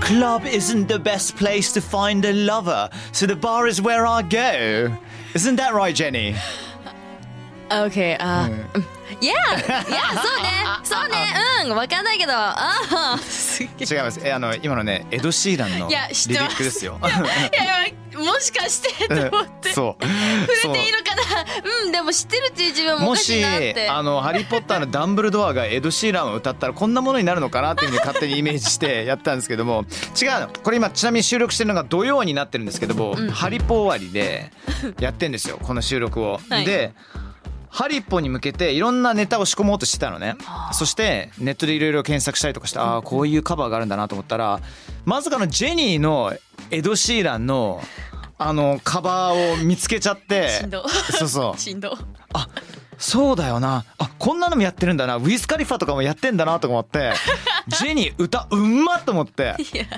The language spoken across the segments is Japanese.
club isn't the best place to find a lover, so the bar is where I go. Isn't that right, Jenny? Okay, あ、uh, yeah, yeah, そうね、そうね、うん、わかんないけど、ああ、すげえ。違います。え、あの今のね、エド・シーランのいやリ知ってますリックですよ。いやいや、 もしかしてと思って。そう。触れていいのかな？うん、でも知ってるっていう自分もおもかしいしなって。あの「ハリー・ポッター」のダンブルドアがエド・シーランを歌ったらこんなものになるのかなっていうふうに勝手にイメージしてやったんですけども。違うの。これ今ちなみに収録してるのが土曜になってるんですけども「ハリポ終わり」でやってんですよ。この収録を。はい。でハリポに向けていろんなネタを仕込もうとしてたのね。そしてネットでいろいろ検索したりとかしてああこういうカバーがあるんだなと思ったらまさかのジェニーのエド・シーランのあのカバーを見つけちゃって。そうそう。しんど。あそうだよな。あこんなのもやってるんだな。ウィス・カリファとかもやってんだなと思って。ジェニー歌うんまっと思って。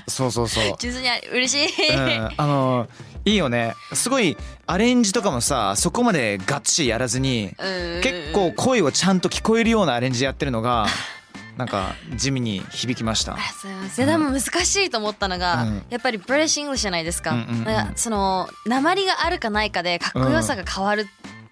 そうそうそう、純粋に嬉しい。うん、あのいいよね。すごいアレンジとかもさそこまでがっちりやらずにうん。結構声をちゃんと聞こえるようなアレンジやってるのが なんか地味に響きました。あそうそれでも難しいと思ったのが、うん。やっぱり British English じゃないですか,、うんうんうん。なんかその鉛があるかないかでかっこよさが変わるっ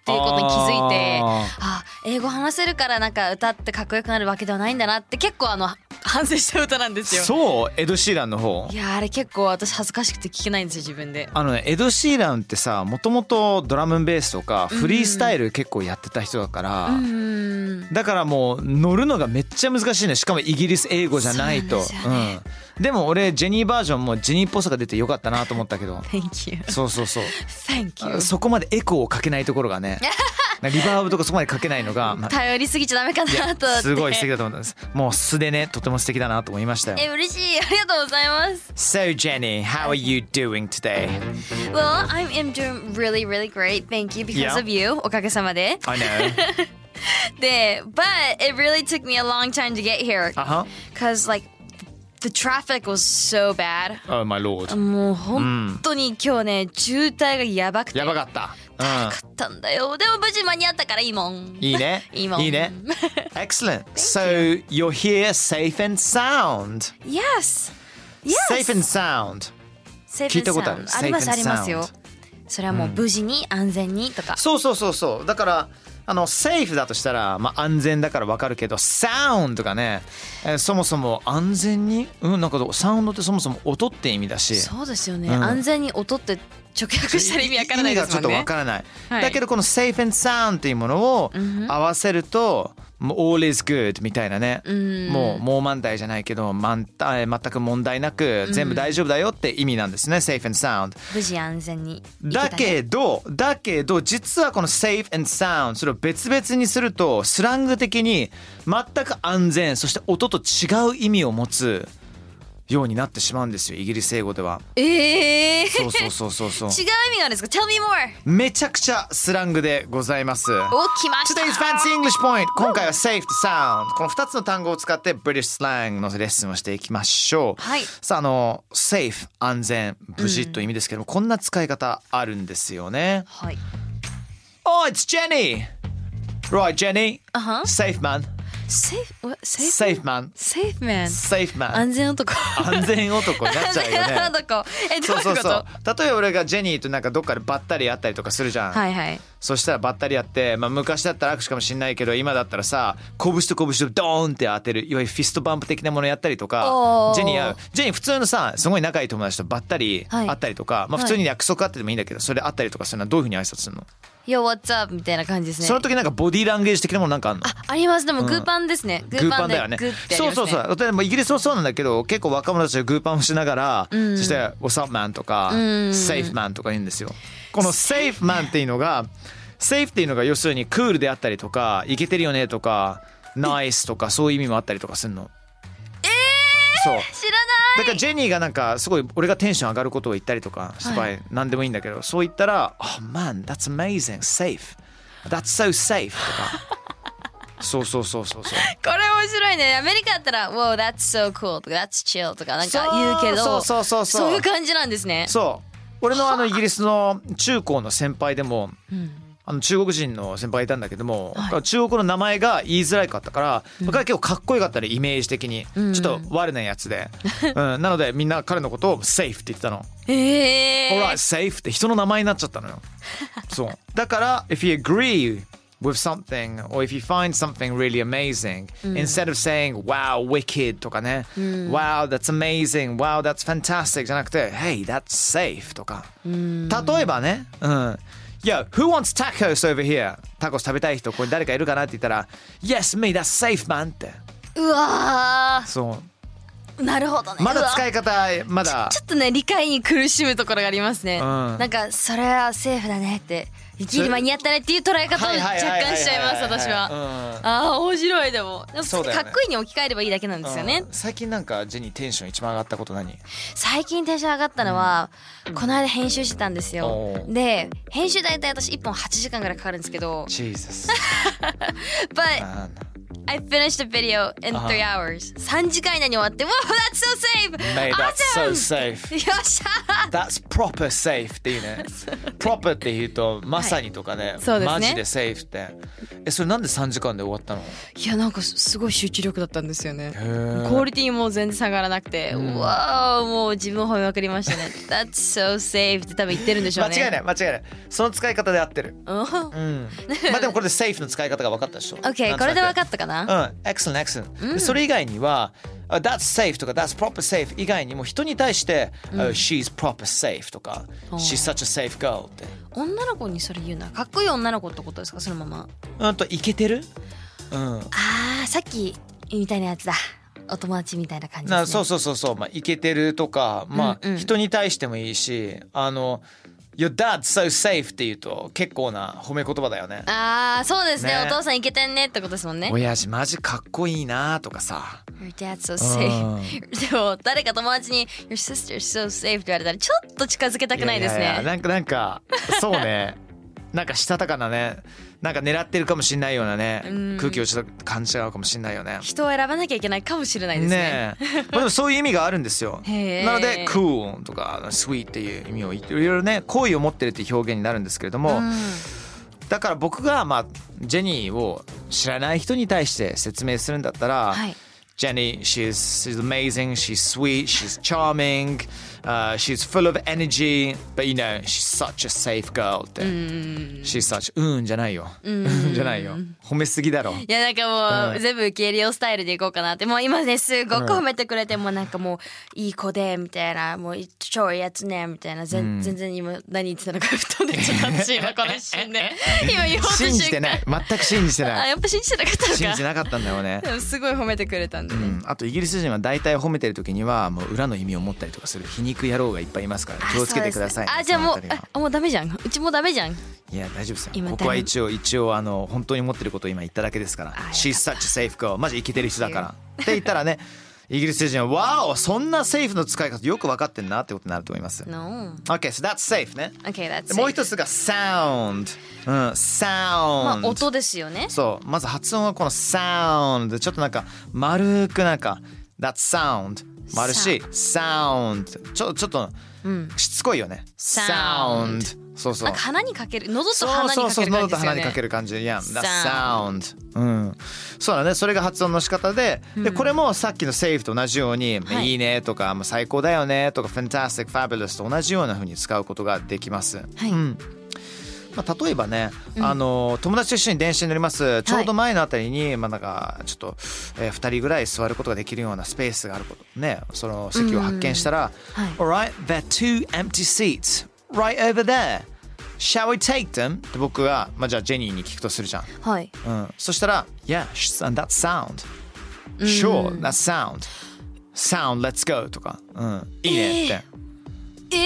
ていうことに気づいて、ああ英語話せるからなんか歌ってかっこよくなるわけではないんだなって結構あの反省した歌なんですよ。そう？エド・シーランの方？いやあれ結構私恥ずかしくて聞けないんですよ自分で。あのねエド・シーランってさもともとドラムンベースとかフリースタイル結構やってた人だから、うんだからもう乗るのがめっちゃ難しいね。しかもイギリス英語じゃないと。うん、でも俺ジェニーバージョンもジェニーっぽさが出てよかったなと思ったけど。Thank you. そうそうそう。Thank you. そこまでエコーをかけないところがね リバーブとかそこまでかけないのが、まあ頼りすぎちゃダメかなと。すごい素敵だと思ったんですもう素でねとても素敵だなと思いましたよえ嬉しいありがとうございます。So Jenny how are you doing today? Well, I'm am doing really, really great. Thank you because of you. おかげさまで。I know で、but it really took me a long time to get here because like the traffic was so bad. Oh my lord もう本当に今日ね、渋滞がやばくて。やばかった高かったんだよ。でも無事間に合ったからいいもん。いいね。いいもん。いいね。Excellent. So you're here safe and sound. Yes. Yes. Safe and sound. Safe and 聞いたことある。ありますありますよ。それはもう無事に安全にとか。うん、そうそうそうそう。だから。あのセーフだとしたら、まあ、安全だからわかるけどサウンドがね、えーそもそも安全にうんなんかサウンドってそもそも音って意味だし。そうですよね。うん。安全に音って直訳したら意味わからないですもんね。意味がちょっとわからない、はい。だけどこの safe and sound っていうものを合わせると、もう all is good みたいなね、もうもう満題じゃないけど満えー全く問題なく全部大丈夫だよって意味なんですね、safe and sound 無事安全にね。だけどだけど実はこの safe and sound それを別々にするとスラング的に全く安全そして音と違う意味を持つようになってしまうんですよイギリス英語では。ええー。そうそうそうそうそう。違う意味があるんですか ?Tell me more! めちゃくちゃスラングでございます。お、来ました。Today's Fancy English Point 今回は Safe to Sound この2つの単語を使って British slang のレッスンをしていきましょう。はい。さああの Safe 安全無事という意味ですけども、こんな使い方あるんですよね。はい。Oh it's Jenny. Right Jenny. Uh-huh. Safe man safe what? Safe safe man? safe man. Safe man. 安全男。安全男に なっちゃうよ安全ね男。えどういううこと？そそうそう。例えば俺がジェニーとなんかどっかでばったり会ったりとかするじゃん、はいはい。そしたらばったり会って、まあ、昔だったら握手かもしれないけど今だったらさ拳と拳でドーンって当てるいわゆる fist bump 的なものやったりとかジェニー会うジェニー普通のさすごい仲いい友達とばったりはい。会ったりとか、まあ、普通に約束あってでもいいんだけどそれ会ったりとかするのはどういうふうに挨拶するの、Yo what's up みたいな感じですね。その時なんかボディーランゲージ的なものなんかあるの？ああります。でもグーパンですね、ググーーパンだよね。グーってやりそうますね。そうそう例えばイギリスもそうなんだけど結構若者たちがグーパンをしながら、そして「What's up man」とか「Safe man」とか言うんですよ。この「Safe man」っていうのが「Safe」っていうのが要するにクールであったりとかイケてるよねとか「ナイス」とかそういう意味もあったりとかするの？えそう。知らだからジェニーがなんかすごい俺がテンション上がることを言ったりとかすごい何でもいいんだけどそう言ったら「Oh man that's amazing. Safe. That's so safe」とか。そうそうそうそうそう。ないこれ面白いね。アメリカだったら「Wow that's so cool」とか「That's chill」とかなんか言うけどそうそうそうそう。そういう感じなんですね。そう。俺のあのイギリスの中高の先輩でも、あの中国人の先輩がいたんだけども、中国の名前が言いづらかったから、僕は結構かっこよかったねイメージ的に、ちょっと悪なやつで、うん、なのでみんな彼のことを「safe」って言ってたの「へえ alright safe」って人の名前になっちゃったのよそうだから「if you agree with something or if you find something really amazing、instead of saying wow wicked とかね、wow that's amazing wow that's fantastic じゃなくて hey that's safe とか、例えばねうんいや、who wants tacos over here? タコス食べたい人、これ誰かいるかなって言ったら、Yes, me, that's safe, man って。うわそう。ーなるほどね。まだ使い方、まだ。ちょっとね理解に苦しむところがありますね、ん。なんかそれはセーフだねってギリ間に合ったねっていう捉え方を若干しちゃいます私は。は。ああ面白いでも。でもそうだよね。かっこいいに置き換えればいいだけなんですよね、うん。最近なんかジェニーテンション一番上がったこと何？最近テンション上がったのは、この間編集してたんですよ。で編集大体私1本8時間ぐらいかかるんですけど。Jesus But man I finished the video in 3 hours. 3時間以内に終わって Wow that's so safe! Mate, that's so safe. よっしゃ That's proper safe っていうね。proper って言うとまさにとかね,、そうですね。マジで safe って。えそれなんで3時間で終わったの？いやなんかすすごい集中力だったんですよね。へクオリティも全然下がらなくて、うわーもう自分を褒めまくりましたね。That's so safe って多分言ってるんでしょうね。間違いない間違いない。その使い方で合ってる。うん。うん。まあでもこれで safe の使い方が分かったでしょ。OK これで分かっったかな、うん。excellent excellent、でそれ以外にはあ That's safe とか That's proper safe 以外にも人に対して、oh, She's proper safe とか She's such a safe girl って。女の子にそれ言うな。かっこいい女の子ってことですか？そのままうんとイケてる？うん。あーさっきみたいなやつだ。お友達みたいな感じね、なそうそうそうそう。まあイケてるとかまあ、うんうん。人に対してもいいしあの Your dad's so safe って言うと結構な褒め言葉だよね。あーそうですね。ね。お父さんイケてんねってことですもんね。親父マジかっこいいなとかさ。Your dad's so safe でも誰か友達に Your sister's so safe って言われたらちょっと近づけたくないですね。なんかなんかそうね なんかしたたかなね。なんか狙ってるかもしれないようなね。うん。空気をちょっと感じちゃうかもしれないよね。人を選ばなきゃいけないかもしれないですね。ねえ。まあでもそういう意味があるんですよ。なので cool とか sweet っていう意味をいろいろね好意を持ってるっていう表現になるんですけれども、だから僕がまあジェニーを知らない人に対して説明するんだったら、はい Jenny, she's, she's amazing, she's sweet, she's charming, uh, she's full of energy, but you know, she's such a safe girl って。she's such, うんじゃないよ。うん じゃないよ。褒めすぎだろ。いやなんかもう、全部受け入れようスタイルでいこうかなってもう今ねすごく褒めてくれて、もうなんかもういい子でみたいなもう超いいやつねみたいな全,、全然今何言ってたのか吹っ飛んでっちゃった 私今この一瞬で 今言おうと信じてない。全く信じてあない。やっぱ信じてなかったのか信じてなかったんだよね。でもすごい褒めてくれたんでね、うん、あとイギリス人は大体褒めてる時にはもう裏の意味を持ったりとかする皮肉野郎がいっぱいいますから気をつけてくださいね、あじゃあもうあもうダメじゃんうちもうダメじゃん。いや大丈夫ですよ。今ここは一応一応あの本当に思ってることを今言っただけですから。あ She's such a safe girl マジ生きてる人だから。って言ったらねイギリス人はわおそんなセーフの使い方よく分かってんなってことになると思います No OK so that's safe ね。Okay that's でもう一つが sound うん sound まあ音ですよね。そう。まず発音はこの sound ちょっとなんか丸くなんか that sound もあるし sound ちょちょっとしつこいよね。sound そうそう。なんか鼻にかける。喉とそう鼻にかけそうそうる感じですよね。喉と鼻にかける感じ。Yeah that sound うん。そうだね。それが発音の仕方で,、でこれもさっきの safe と同じように、はい。い、いねとか、まあ、最高だよねとか fantastic fabulous と同じような風に使うことができます。はい。うん。まあ、例えばね、あの友達と一緒に電車に乗ります。ちょうど前のあたりに、まあ、なんかちょっと、えー、2人ぐらい座ることができるようなスペースがあること。ね。その席を発見したら「はい。Alright, there are two empty seats right over there. Shall we take them?」って僕が、まあ、じゃあジェニーに聞くとするじゃん。はいうん、そしたら「Yeah, and that's sound. Sure, that's sound. Sound, let's go」とか「うん、いいね」って。えー、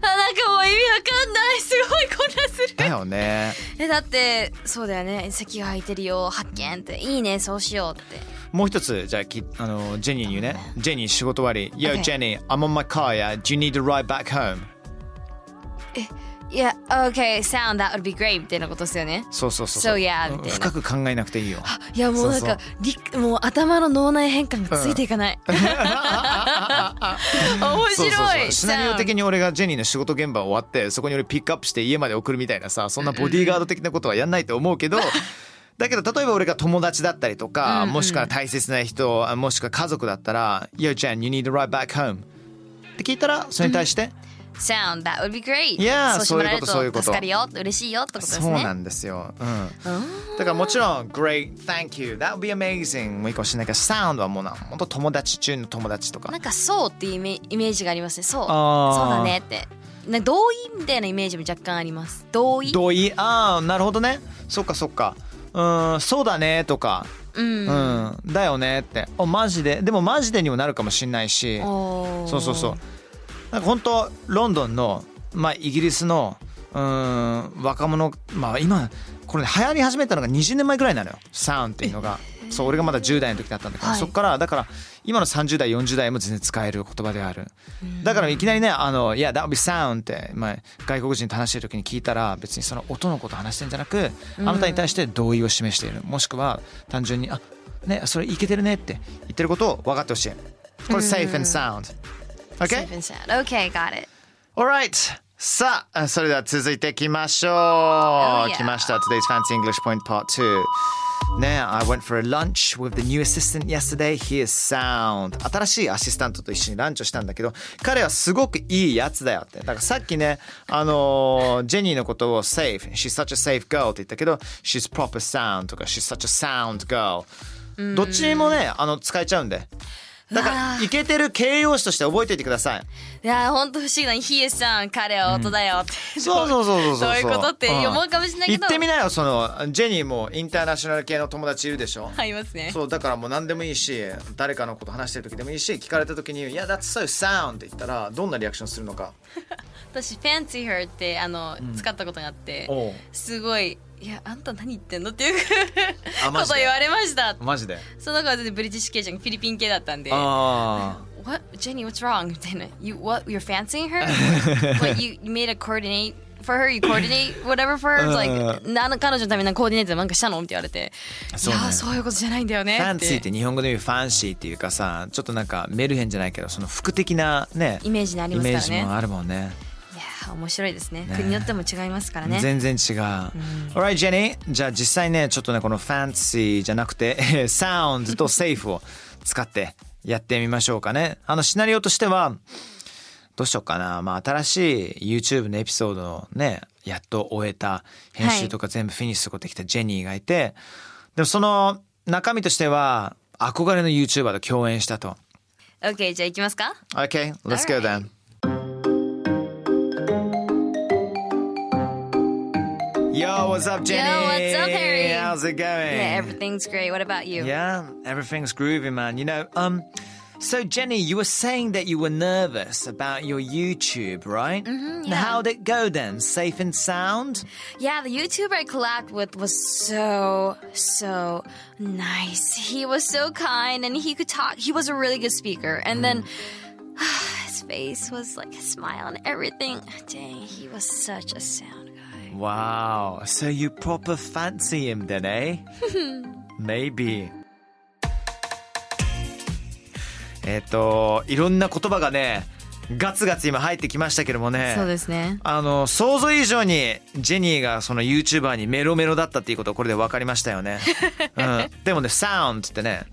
あなんかもう意味わかんないすごい混乱するだよね。えだってそうだよね席が空いてるよ発見っていいねそうしようってもう一つじゃあきあのジェニーに言うね。ジェニー仕事終わり。Yo, Okay. Jenny, I'm on my car, yeah? Do you need a ride back home? いや OK sound that would be great みたいなことですよね。そうそうそうそう。So, yeah みたいな。深く考えなくていいよ。いやもうなんそうもう頭の脳内変換がついていかない、面白い。そうそうそう。シナリオ的に俺がジェニーの仕事現場終わってそこに俺ピックアップして家まで送るみたいなさそんなボディーガード的なことはやんないと思うけど だけど例えば俺が友達だったりとか、もしくは大切な人もしくは家族だったら「Yo, Jen, you need a ride back home」って聞いたらそれに対して、sound that would be great えるそういうことそういうこと。と助かるよ。嬉しいよってことですね。そうなんですよ、うん、だからもちろん「Great, thank you, that would be amazing」もいいかもしれないけど「Sound」はもうな本当友達中の友達とか。なんかそうっていうイメイメージがありますね。そう。そうだねって。ね同意みたいなイメージも若干あります。同意？同意？ああなるほどね。そっかそっか。うんそうだねとか。うん、うん、だよねって。おマジで。でもマジでにもなるかもしれないし。そうそうそうなんか本当ロンドンのまあイギリスのうん若者まあ今これ、ね、流行り始めたのが20年前ぐらいなのよ。サウンっていうのが。そう俺がまだ10代の時だったんだけど、はい。そっからだから今の30代40代も全然使える言葉である。だからいきなりね「あのいや that would be sound」って、まあ、外国人と話してる時に聞いたら別にその音のこと話してんじゃなくあなたに対して同意を示している。もしくは単純に「あねそれいけてるね」って言ってることを分かってほしい。これ safe and sound OK? Safe and sound Okay got it Alright さあそれでは続いていきましょう、yeah. 来ました Today's Fancy English Point Part 2ね I went for a lunch with the new assistant yesterday He is sound 新しいアシスタントと一緒にランチをしたんだけど彼はすごくいいやつだよってだからさっきねあのージェニーのことを safe She's such a safe girl って言ったけど She's proper sound とか She's such a sound girl どっちにもねあの使えちゃうんでだからイケてる形容詞として覚えておいてください。いや本当不思議な「He is さん彼は音だよ」って、そうそうそうそうそうどういうことって思うかもしれないけど。言ってみなよそのジェニーもインターナショナル系の友達いるでしょ？ありますね。そうだからもう何でもいいし誰かのこと話してる時でもいいし聞かれた時に「いや that's so sound」って言ったらどんなリアクションするのか私「fancy her」ってあの、使ったことがあっておう。すごい「いやあんた何言ってんの?」っていうあ マジで？こと言われました。マジで？その子は全然ブリティッシュ系じゃんフィリピン系だったんであ What? Jenny what's wrong? みたいな。You what you're fancying her? What you, you made a coordinate for her? You coordinate whatever for her? Like な彼女のためにコーディネートなんかしたの？って言われてそうね。いやそういうことじゃないんだよねファンシーって日本語で言うファンシーっていうかさちょっとなんかメルヘンじゃないけどその服的なねイメージにありますからね。イメージもあるもんね面白いですね国によっても違いますからね全然違う。Alright, Jenny. じゃあ実際ね、ちょっとね、この fancy じゃなくて、sound と safe を使ってやってみましょうかね。あのシナリオとしては、どうしようかな。まあ新しい YouTube のエピソードをね、やっと終えた、編集とか全部フィニッシュすることできたジェニーがいて、でもその中身としては、憧れの YouTuber と共演したと。OK じゃあ行きますか？Okay, let's go then. Yo, what's up, Jenny? Yo, what's up, Harry? How's it going? Yeah everything's great What about you Yeah, everything's groovy, man. You know, um, so Jenny, you were saying that you were nervous about your YouTube, right? Mm-hmm, yeah. How'd it go then? Safe and sound? Yeah, the YouTuber I collabed with was so, so nice. He was so kind and he could talk. He was a really good speaker. And then his face was like a smile and everything. Dang, he was such a sound. Wow. So you proper fancy him then, eh? Maybe. えっといろんな言葉がねガツガツ今入ってきましたけどもね。そうですね。あの想像以上にジェニーがその YouTuber にメロメロだったっていうことこれで分かりましたよね、うん、でもね「サウンド」ってね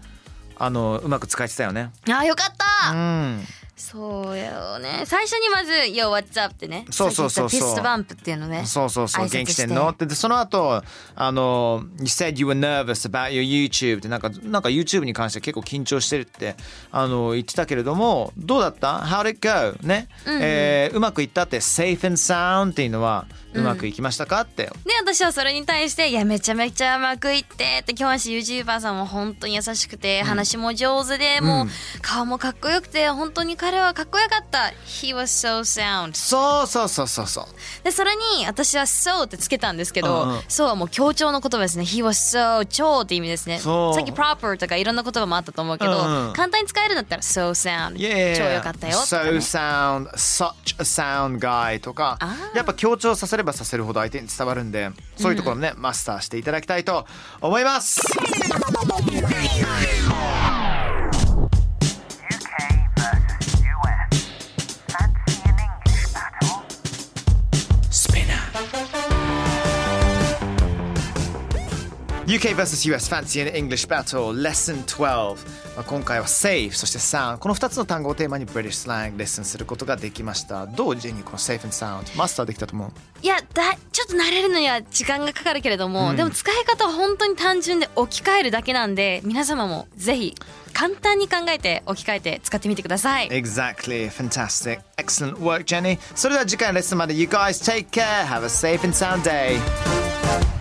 あのうまく使えてたよね。あーよかった、うんそうよね。最初にまず「Yo what's up」ってね。そうそうそうそう。ピストバンプっていうのね。そうそうそう。元気してんの？って。でその後あの「You said you were nervous about your YouTube」って。なんかなんか YouTube に関して結構緊張してるってあの言ってたけれどもどうだった ?How did it go? ね、えーうまくいったって？Safe and sound っていうのはうまくいきましたか？って、で私はそれに対して「いやめちゃめちゃうまくいって」って今日は YouTuber さんも本当に優しくて、話も上手でもう顔もかっこよくて本当に彼はかっこよかった「He was so sound そうそうそうそうそう」でそれに私は「so」ってつけたんですけどうんうん「so」はもう強調の言葉ですね「He was so 超」って意味ですね。さっき「proper」とかいろんな言葉もあったと思うけど、うんうん。簡単に使えるんだったら「so sound」Yeah 超よかったよとか So ね sound, such a sound guy とかやっぱ強調させればさせるほど相手に伝わるんでそういうところね、マスターしていただきたいと思います UK vs US Fancy and English Battle Lesson 12、まあ、今回は Safe そして Sound この2つの単語をテーマに British Slang レッスンすることができましたどうジェニーこの Safe and Sound マスターできたと思ういやだちょっと慣れるのには時間がかかるけれども、でも使い方は本当に単純で置き換えるだけなんで皆様もぜひ簡単に考えて置き換えて使ってみてください Exactly fantastic excellent work Jenny それでは次回のレッスンまで You guys take care have a safe and sound day